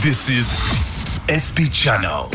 This is SP Channel.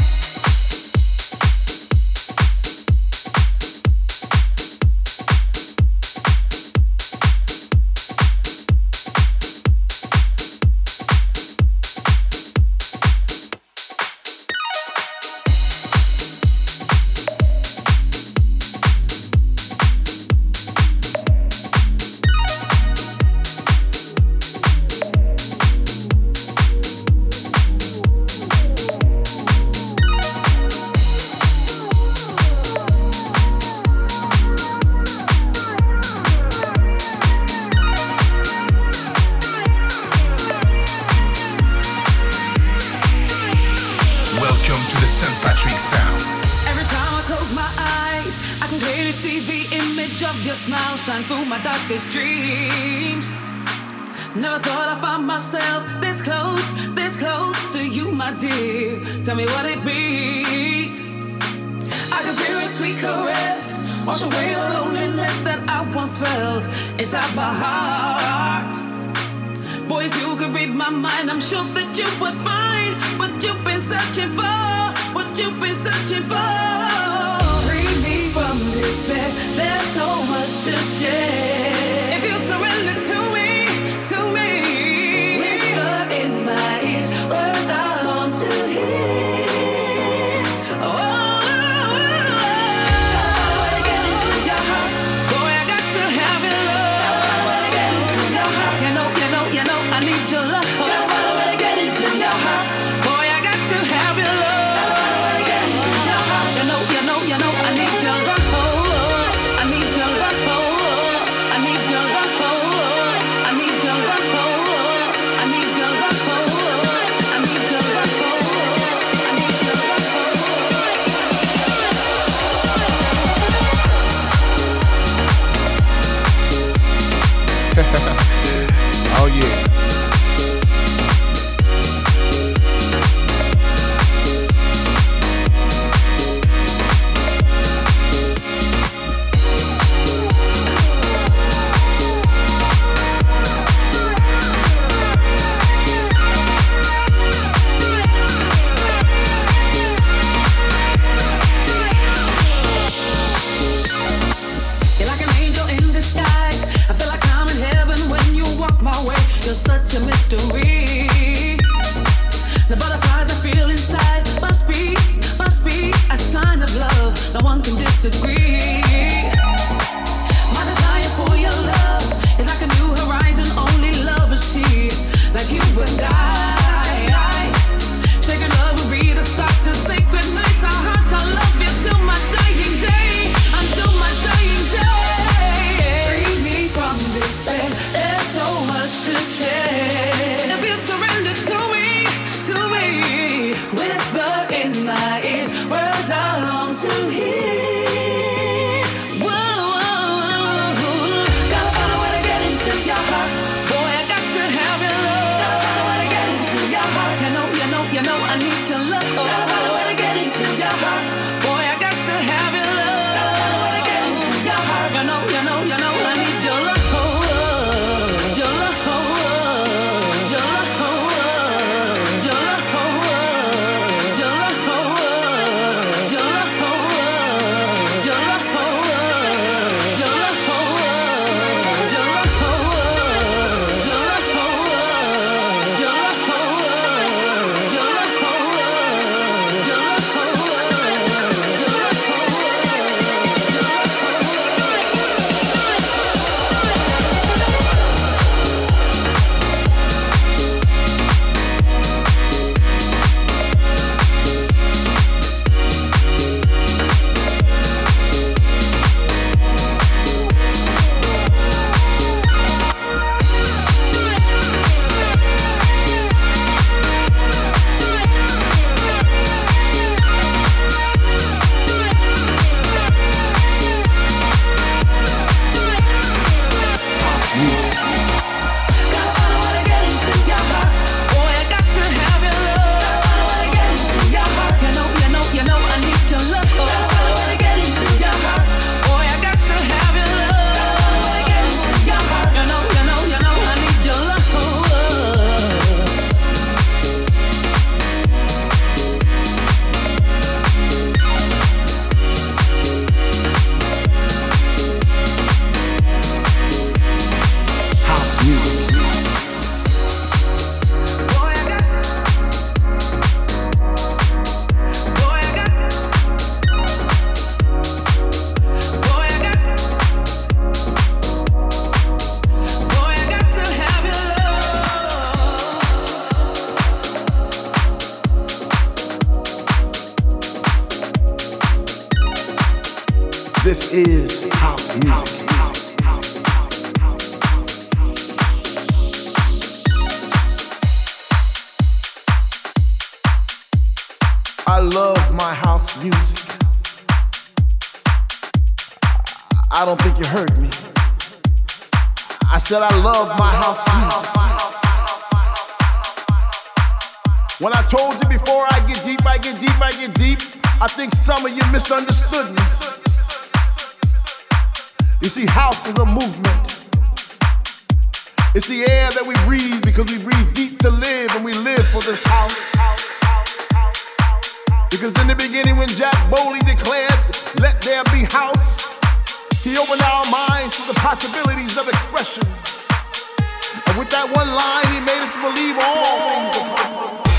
Misunderstood me. You see, house is a movement. It's the air that we breathe because we breathe deep to live and we live for this house. Because in the beginning, when Jack Bowley declared, Let there be house, he opened our minds to the possibilities of expression. And with that one line, he made us believe all things are possible.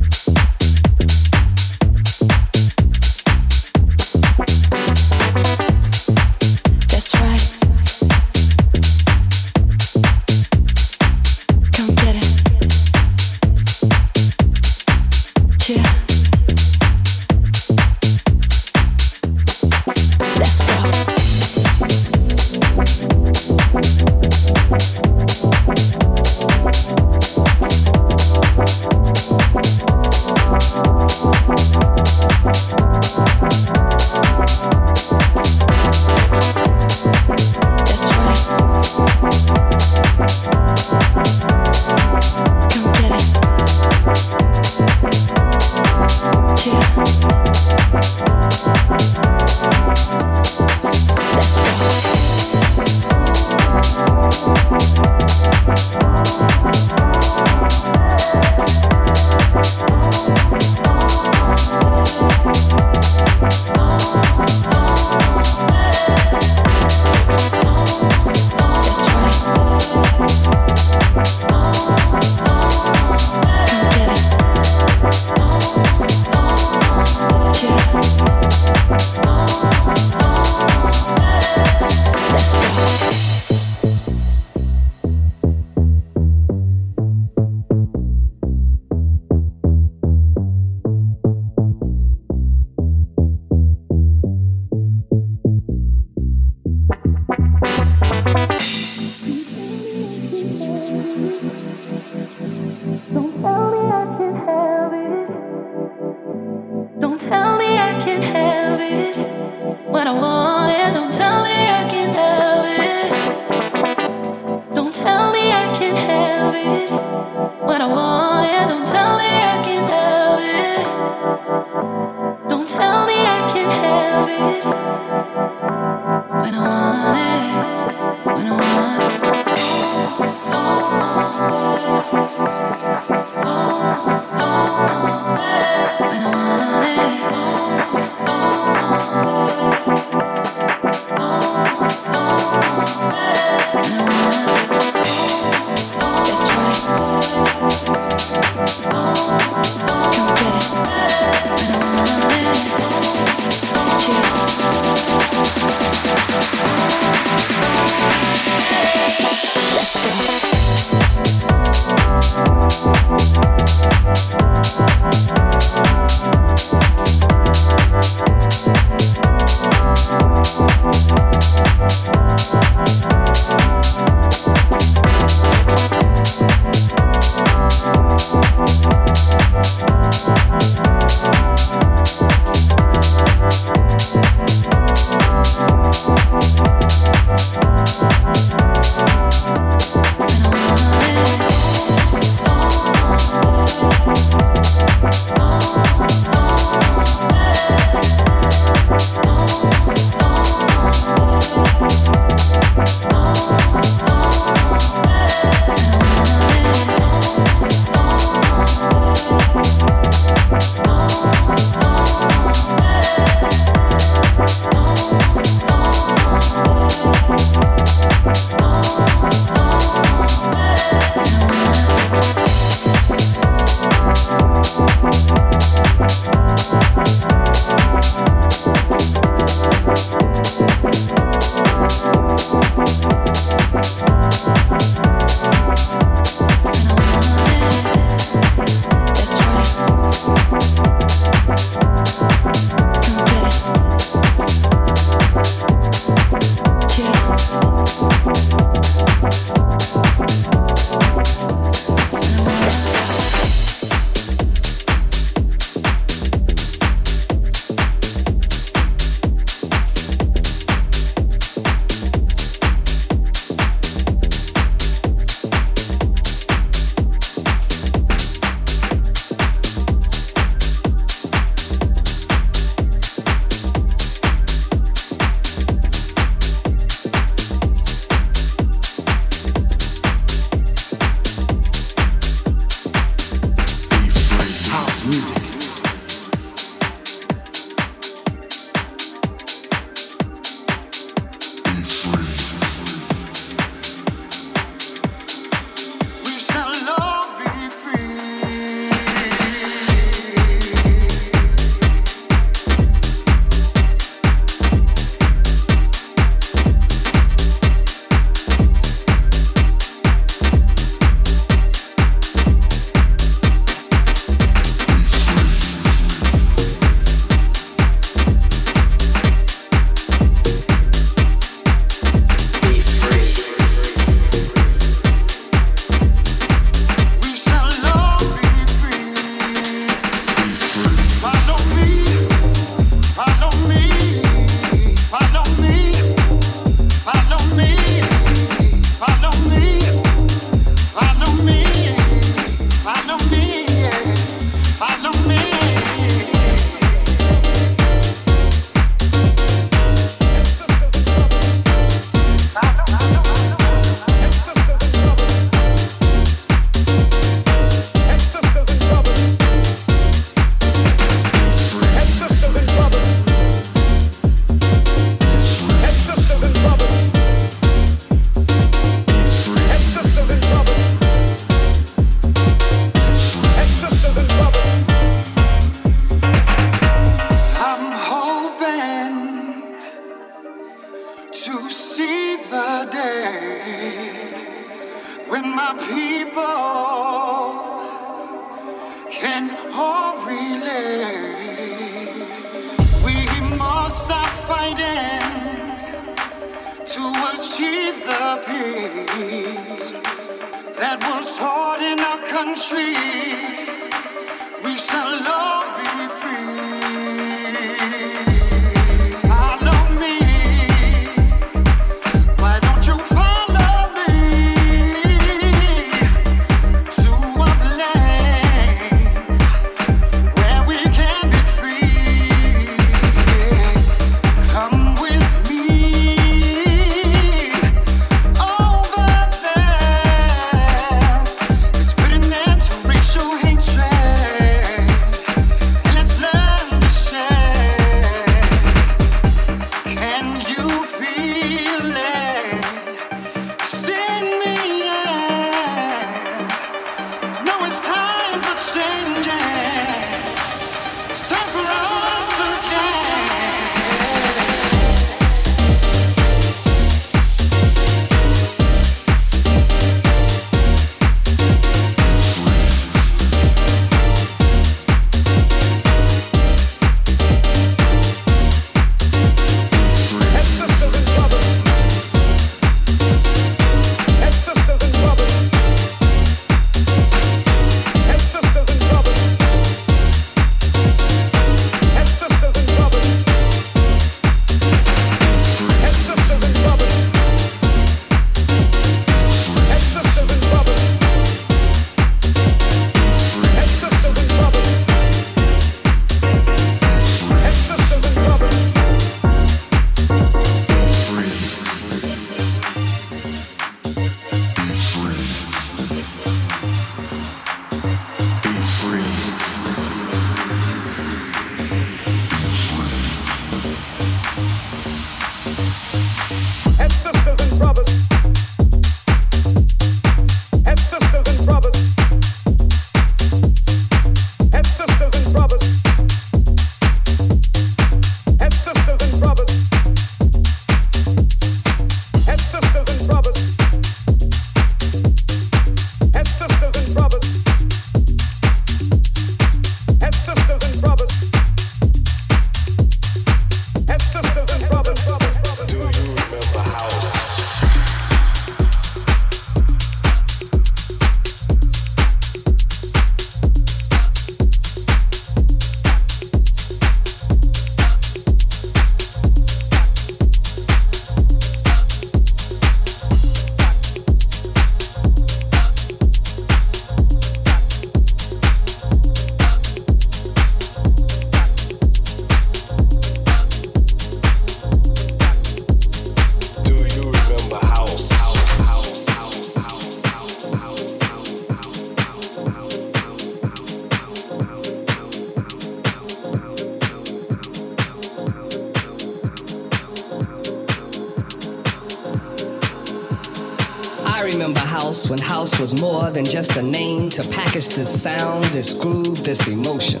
Was more than just a name to package this sound, this groove, this emotion.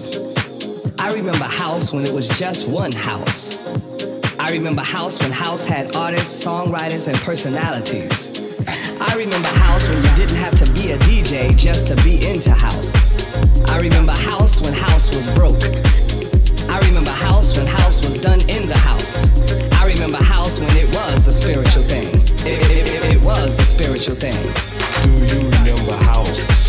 I remember house when it was just one house. I remember house when house had artists, songwriters, and personalities. I remember house when you didn't have to be a DJ just to be into house. I remember house when house was broke. I remember house when house was done in the house. I remember house when it was a spiritual thing. It, it, spiritual thing. Do you remember house?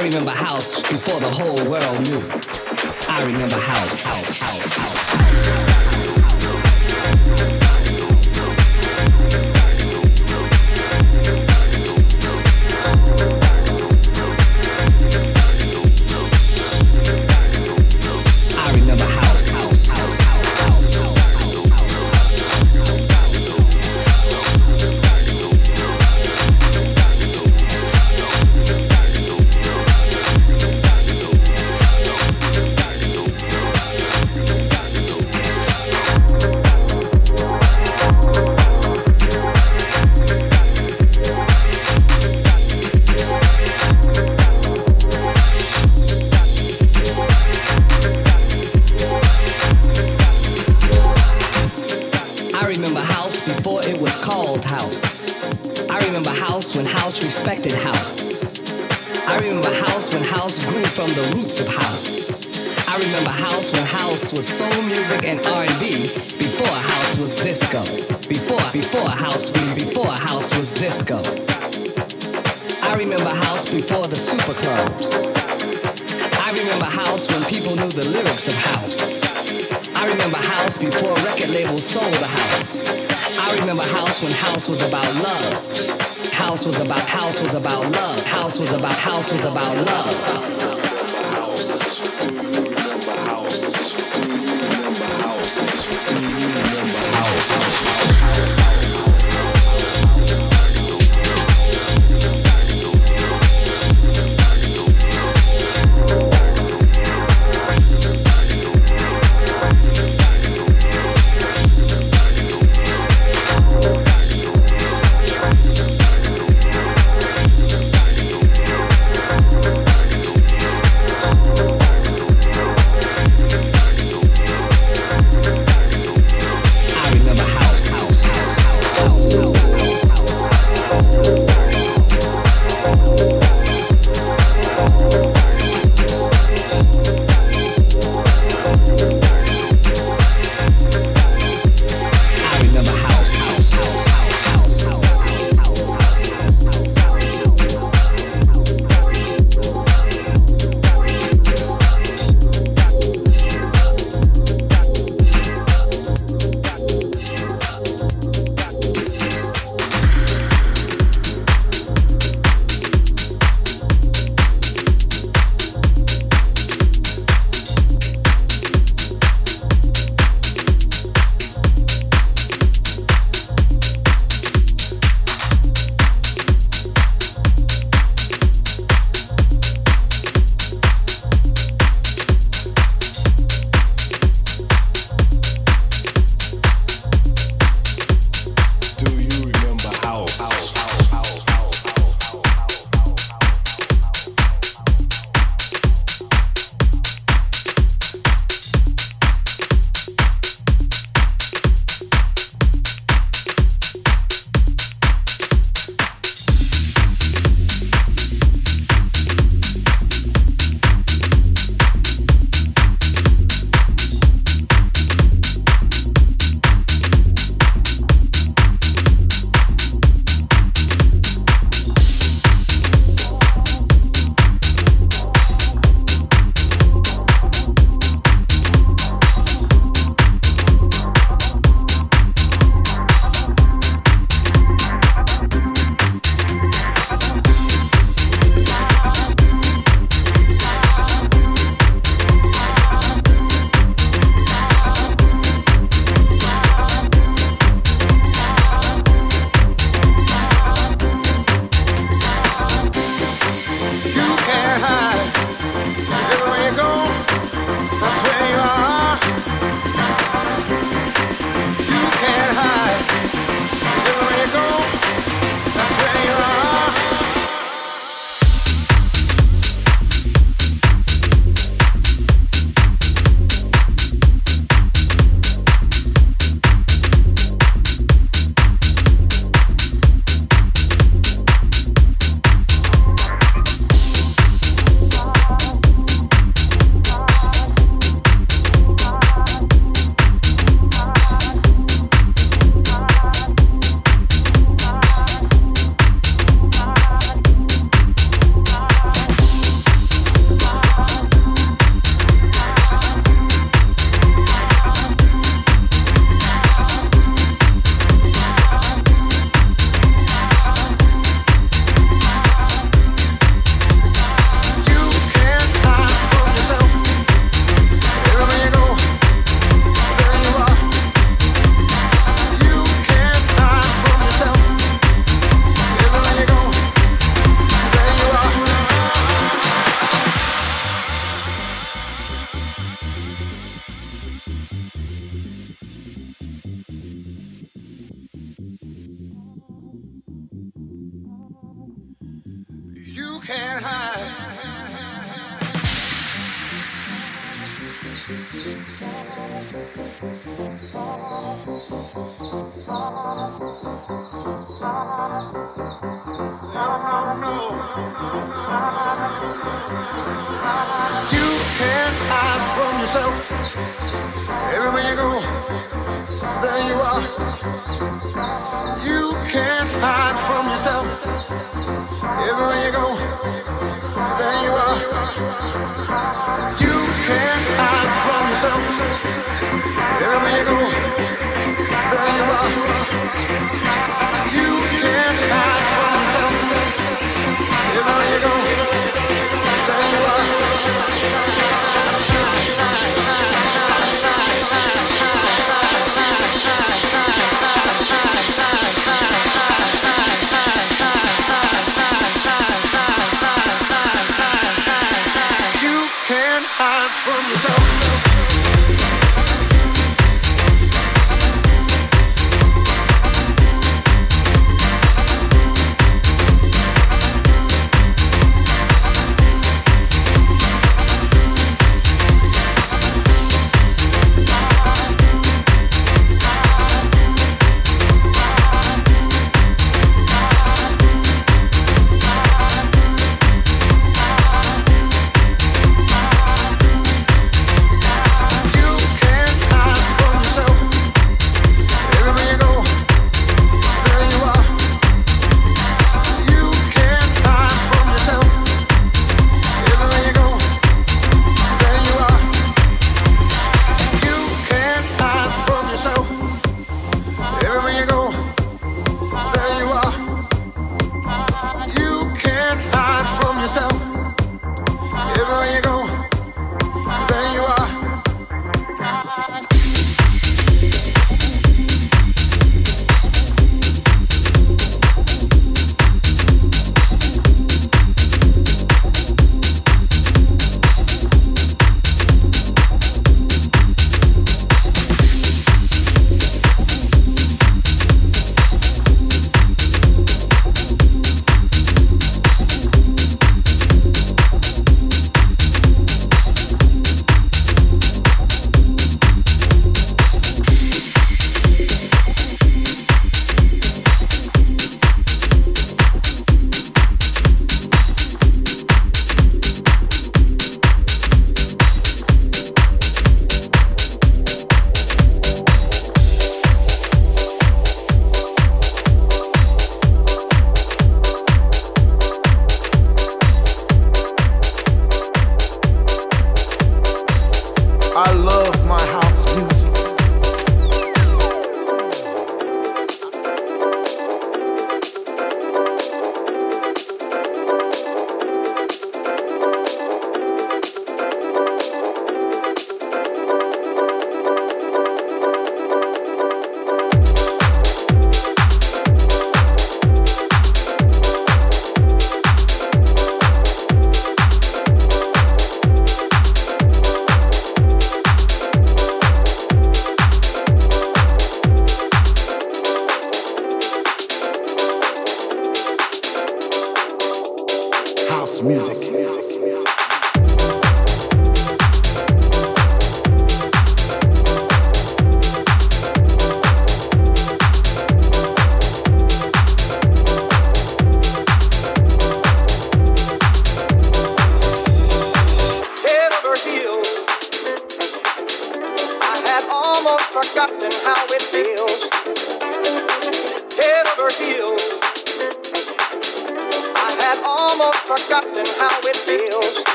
I remember house before the whole world knew. I remember house, house, house, house. Was about house was about love.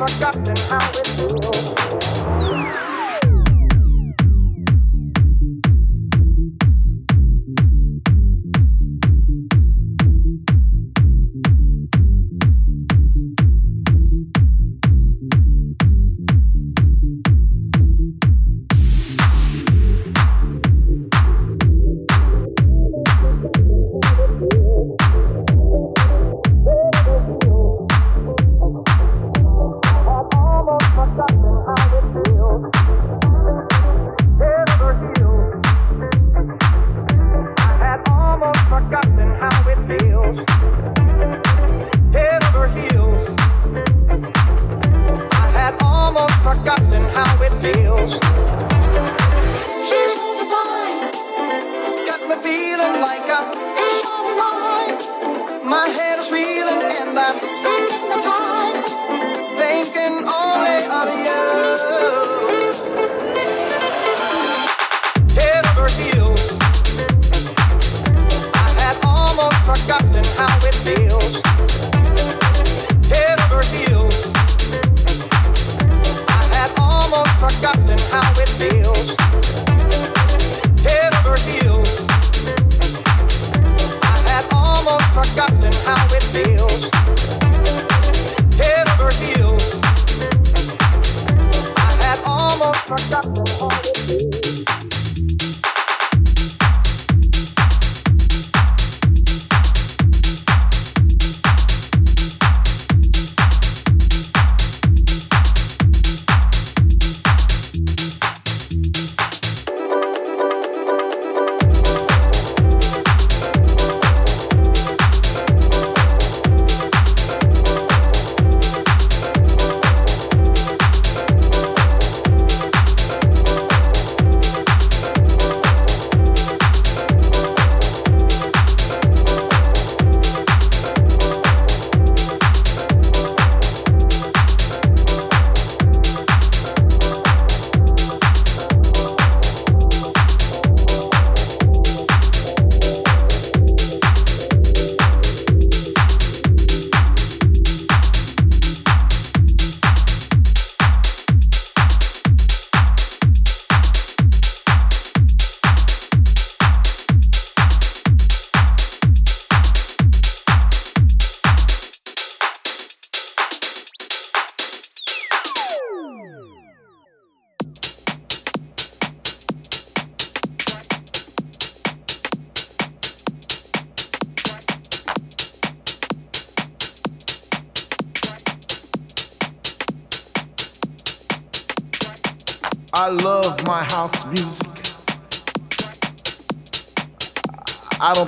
forgotten how it feels.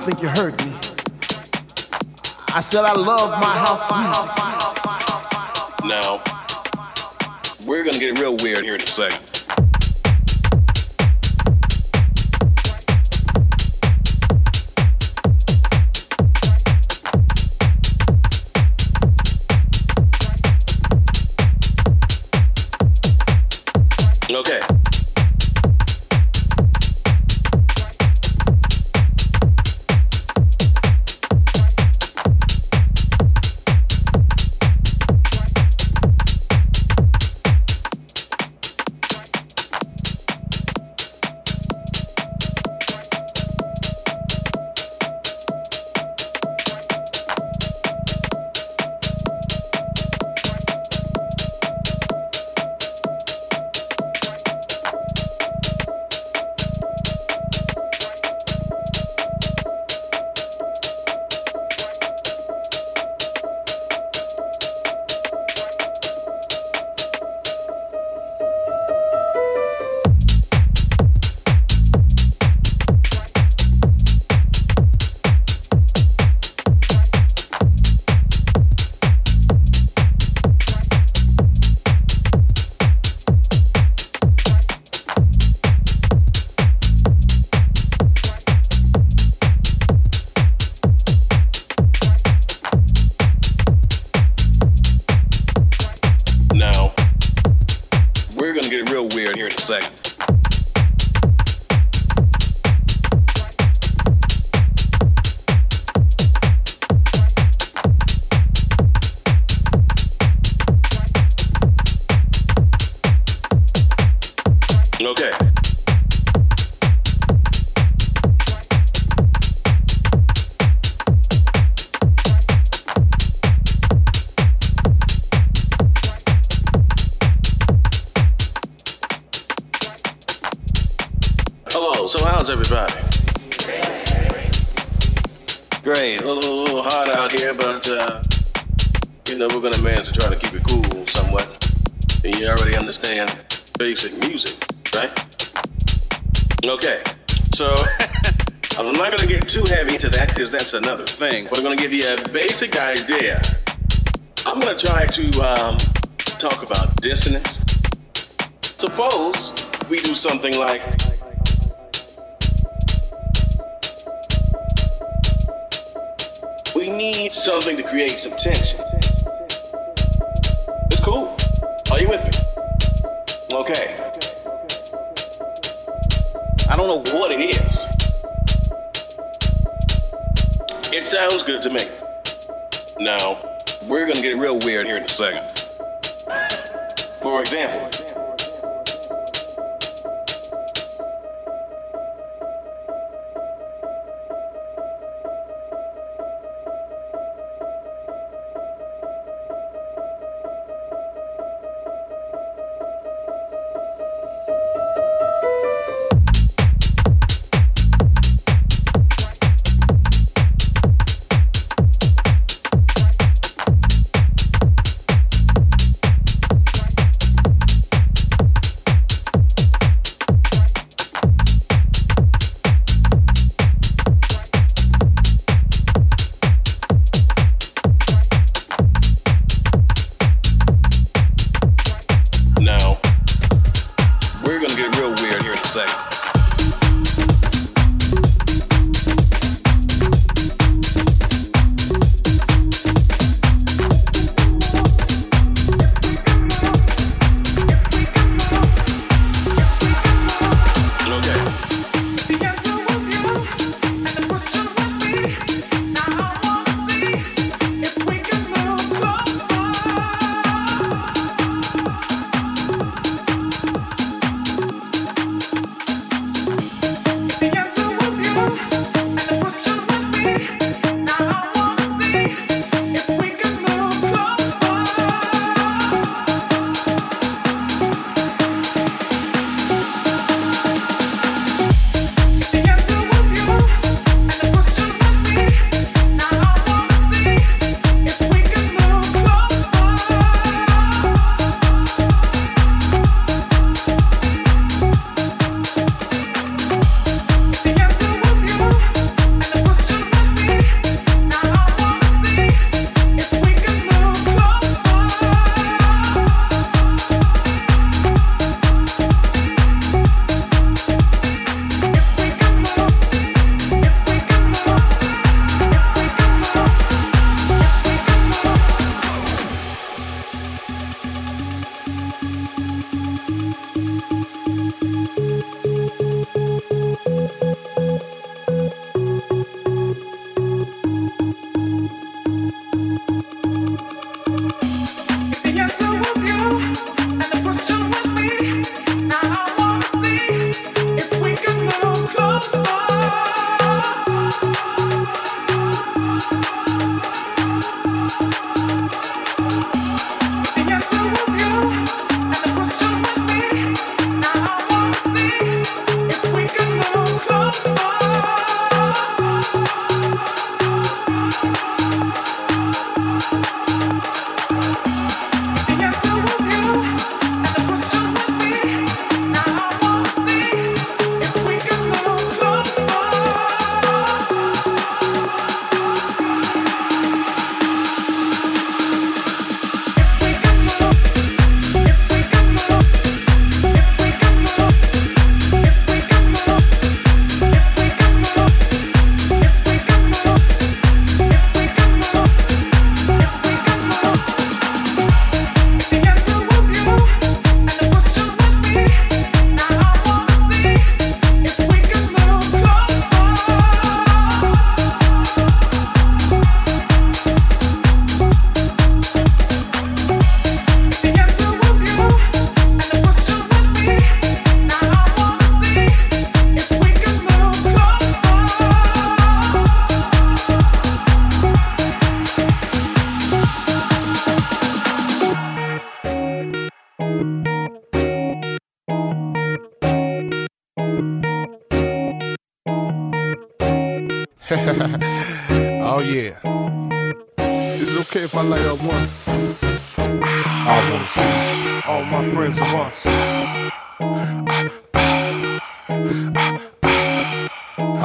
Think you heard me. I said I love my house music. Now, we're gonna get real weird here in a second. Okay. So how's everybody? Great, a little, a little hot out here, but uh, you know we're gonna manage to try to keep it cool somewhat. And you already understand basic music, right? Okay, so I'm not gonna get too heavy into that because that's another thing. But I'm gonna give you a basic idea. I'm gonna try to um, talk about dissonance. Suppose we do something like. Need something to create some tension. It's cool. Are you with me? Okay. I don't know what it is. It sounds good to me. Now, we're gonna get real weird here in a second. For example, second.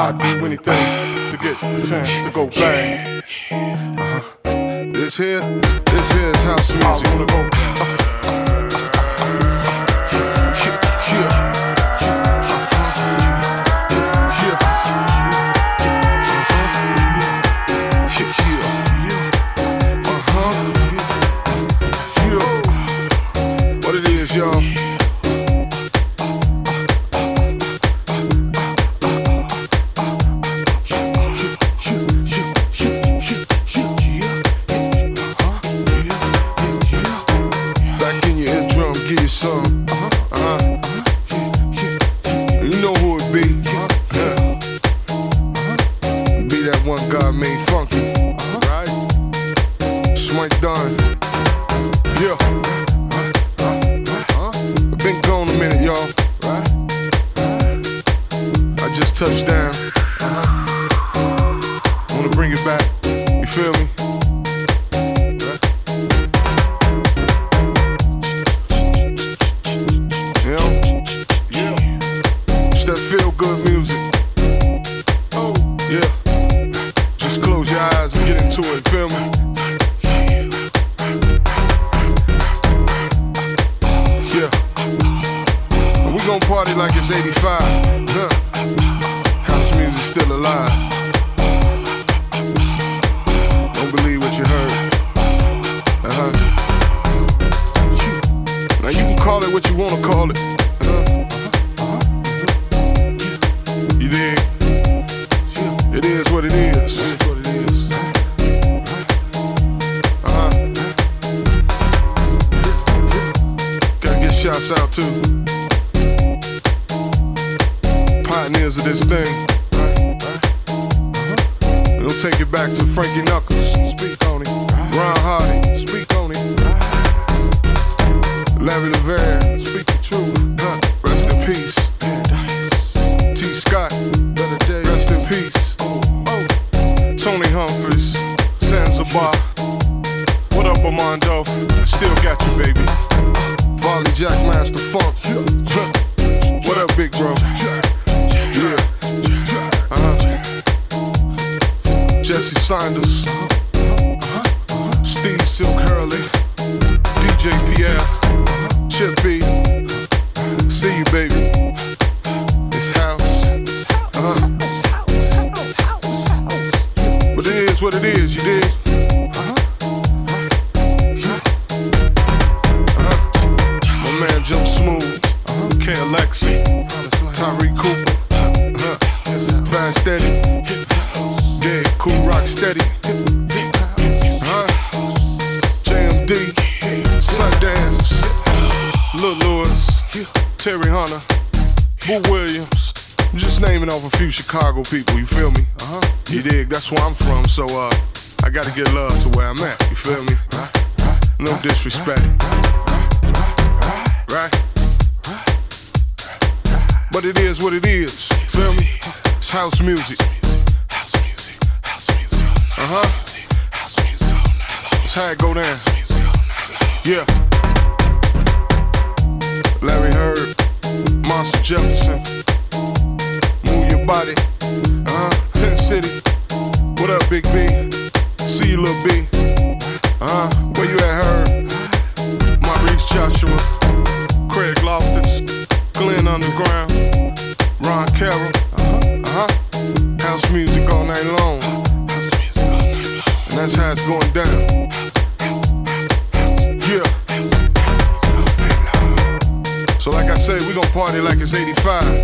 I'd do anything to get the chance to go bang. Uh-huh. This here, this here is house music. I wanna go. Yeah, house, house music. Music. Uh uh-huh. huh. That's how it go down. Yeah. Larry Heard, Marshall Jefferson. Move your body. Uh huh. Tent City. What up, Big B? See you, little B. Uh huh. like it's 85.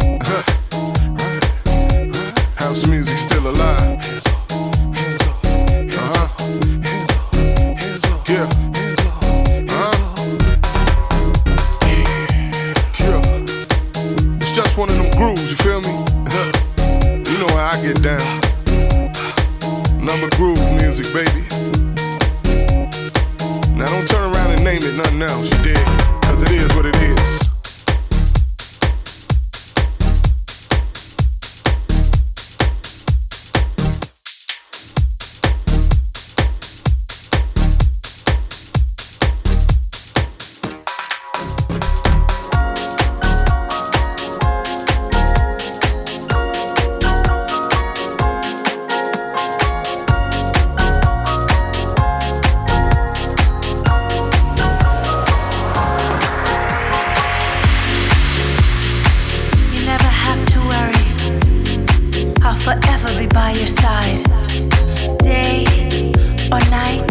I'll forever be by your side. Day or night,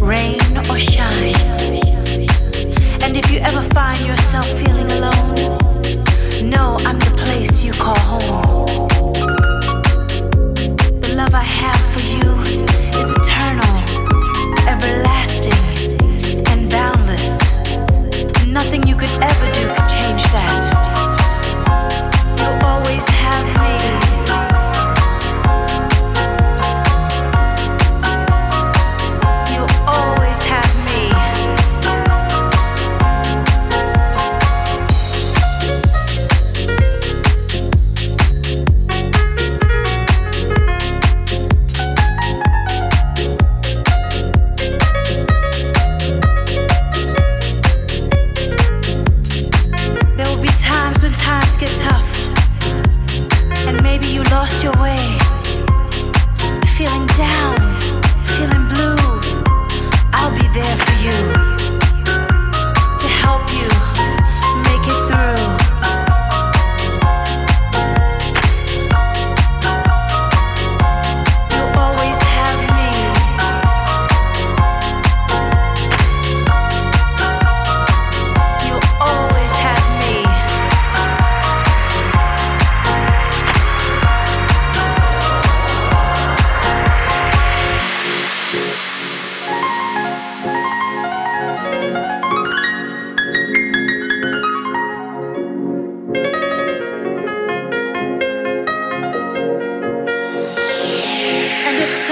rain or shine. And if you ever find yourself feeling alone, know I'm the place you call home. The love I have for you is eternal, everlasting, and boundless. Nothing you could ever do.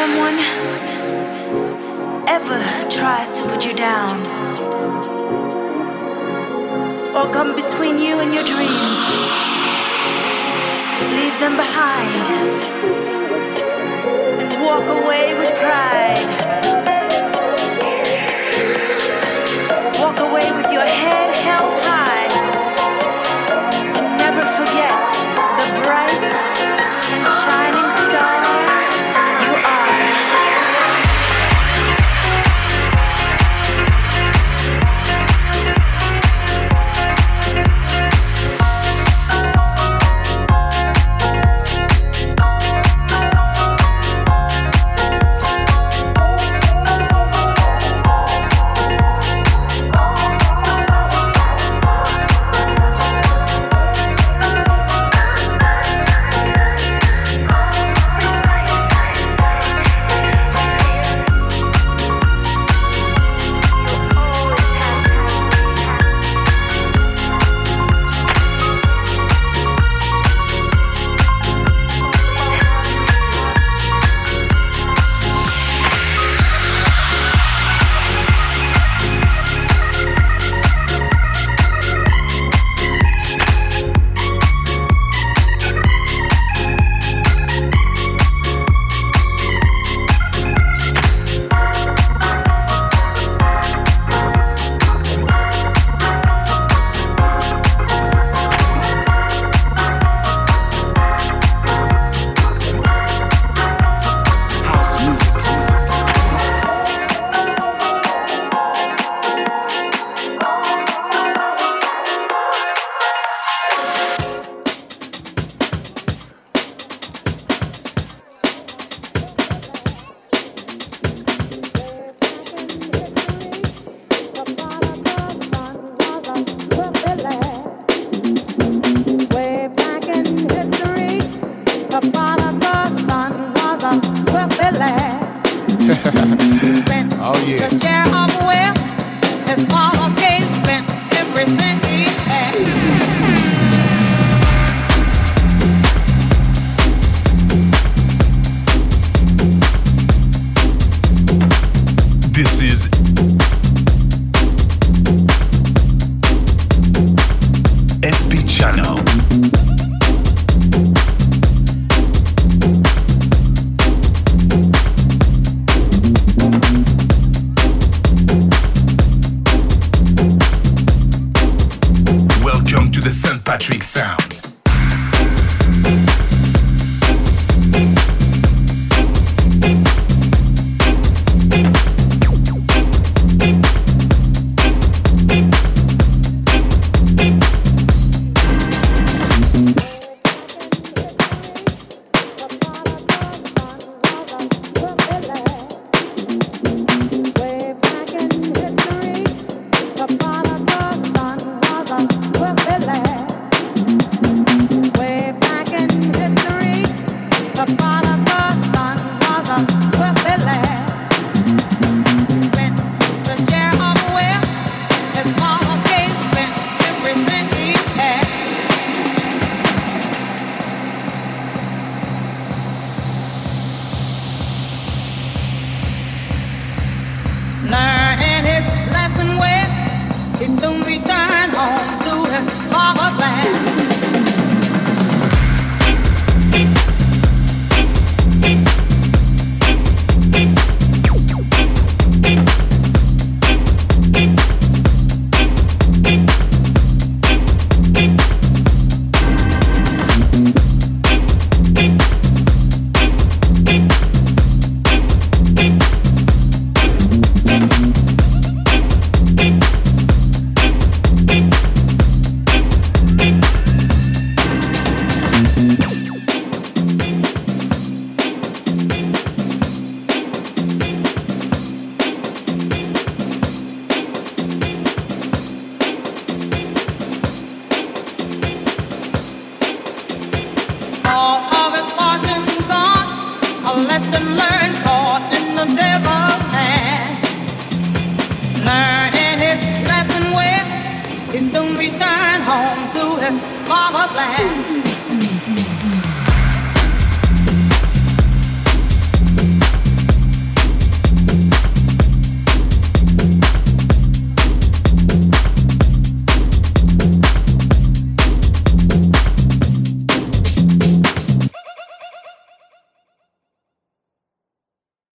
someone ever tries to put you down or come between you and your dreams, leave them behind and walk away with pride.